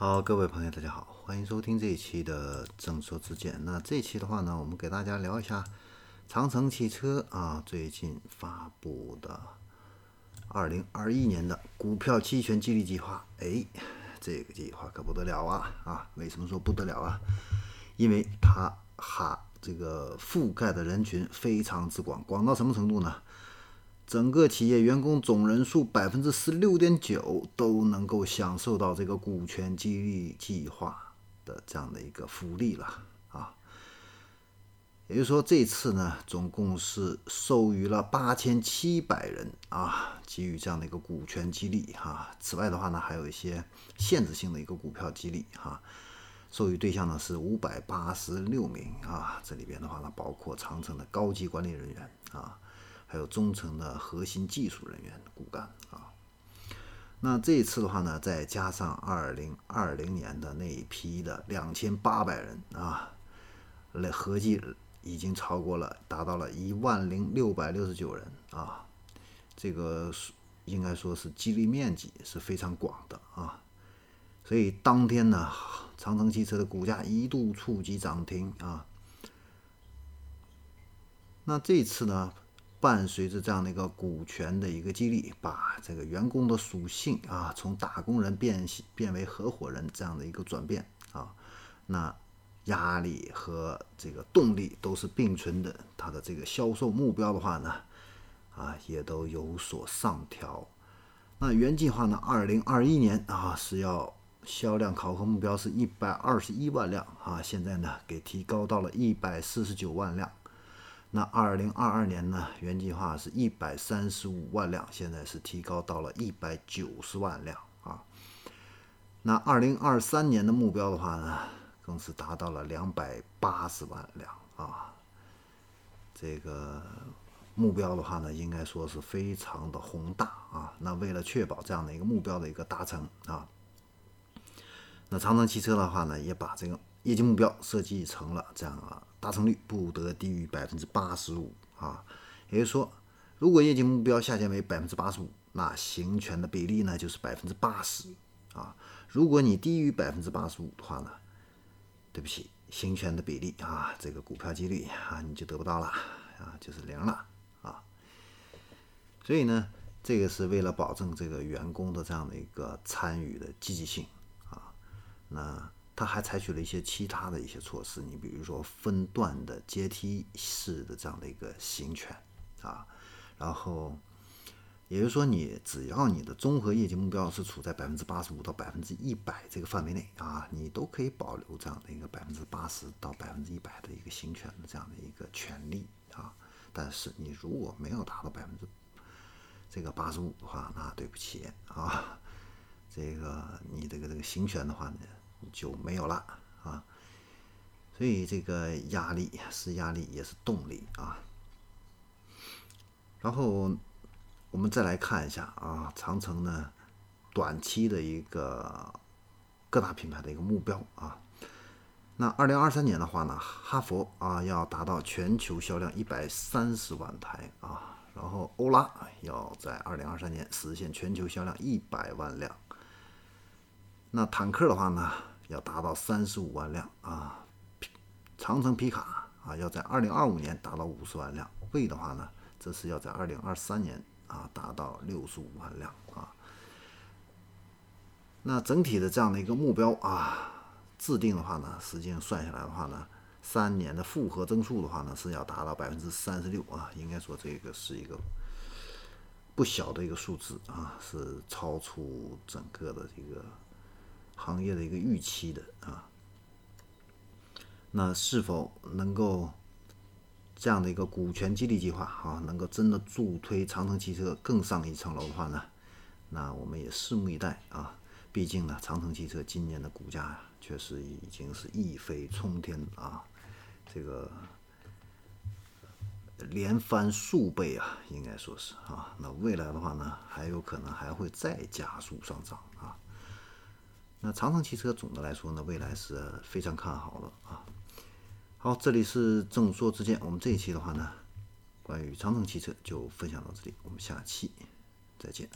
好，各位朋友，大家好，欢迎收听这一期的正说之见。那这一期的话呢，我们给大家聊一下长城汽车啊最近发布的二零二一年的股票期权激励计划。哎，这个计划可不得了啊啊！为什么说不得了啊？因为它哈这个覆盖的人群非常之广，广到什么程度呢？整个企业员工总人数百分之十六点九都能够享受到这个股权激励计划的这样的一个福利了啊！也就是说，这次呢，总共是授予了八千七百人啊，给予这样的一个股权激励哈。此外的话呢，还有一些限制性的一个股票激励哈。授予对象呢是五百八十六名啊，这里边的话呢，包括长城的高级管理人员啊。还有中层的核心技术人员骨干啊，那这一次的话呢，再加上二零二零年的那一批的两千八百人啊，来合计已经超过了，达到了一万零六百六十九人啊，这个应该说是激励面积是非常广的啊，所以当天呢，长城汽车的股价一度触及涨停啊，那这次呢？伴随着这样的一个股权的一个激励，把这个员工的属性啊，从打工人变变为合伙人这样的一个转变啊，那压力和这个动力都是并存的。它的这个销售目标的话呢，啊，也都有所上调。那原计划呢，二零二一年啊是要销量考核目标是一百二十一万辆啊，现在呢给提高到了一百四十九万辆。那二零二二年呢，原计划是一百三十五万辆，现在是提高到了一百九十万辆啊。那二零二三年的目标的话呢，更是达到了两百八十万辆啊。这个目标的话呢，应该说是非常的宏大啊。那为了确保这样的一个目标的一个达成啊，那长城汽车的话呢，也把这个业绩目标设计成了这样啊。达成率不得低于百分之八十五啊，也就是说，如果业绩目标下降为百分之八十五，那行权的比例呢就是百分之八十啊。如果你低于百分之八十五的话呢，对不起，行权的比例啊，这个股票几率啊你就得不到了啊，就是零了啊。所以呢，这个是为了保证这个员工的这样的一个参与的积极性啊，那。他还采取了一些其他的一些措施，你比如说分段的阶梯式的这样的一个行权啊，然后也就是说，你只要你的综合业绩目标是处在百分之八十五到百分之一百这个范围内啊，你都可以保留这样的一个百分之八十到百分之一百的一个行权的这样的一个权利啊。但是你如果没有达到百分之这个八十五的话，那对不起啊，这个你这个这个行权的话呢？就没有了啊，所以这个压力是压力，也是动力啊。然后我们再来看一下啊，长城呢短期的一个各大品牌的一个目标啊。那二零二三年的话呢，哈佛啊要达到全球销量一百三十万台啊，然后欧拉要在二零二三年实现全球销量一百万辆。那坦克的话呢，要达到三十五万辆啊，长城皮卡啊，要在二零二五年达到五十万辆，魏的话呢，这是要在二零二三年啊达到六十五万辆啊。那整体的这样的一个目标啊，制定的话呢，实际上算下来的话呢，三年的复合增速的话呢，是要达到百分之三十六啊，应该说这个是一个不小的一个数字啊，是超出整个的这个。行业的一个预期的啊，那是否能够这样的一个股权激励计划啊，能够真的助推长城汽车更上一层楼的话呢？那我们也拭目以待啊。毕竟呢，长城汽车今年的股价确实已经是一飞冲天啊，这个连翻数倍啊，应该说是啊。那未来的话呢，还有可能还会再加速上涨啊。那长城汽车总的来说呢，未来是非常看好的啊。好，这里是正说之见，我们这一期的话呢，关于长城汽车就分享到这里，我们下期再见。